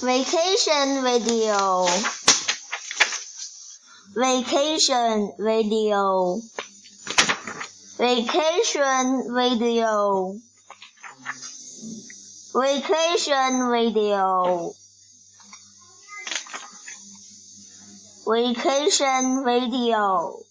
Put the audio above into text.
Vacation video. Vacation video. Vacation video. Vacation video. Vacation video.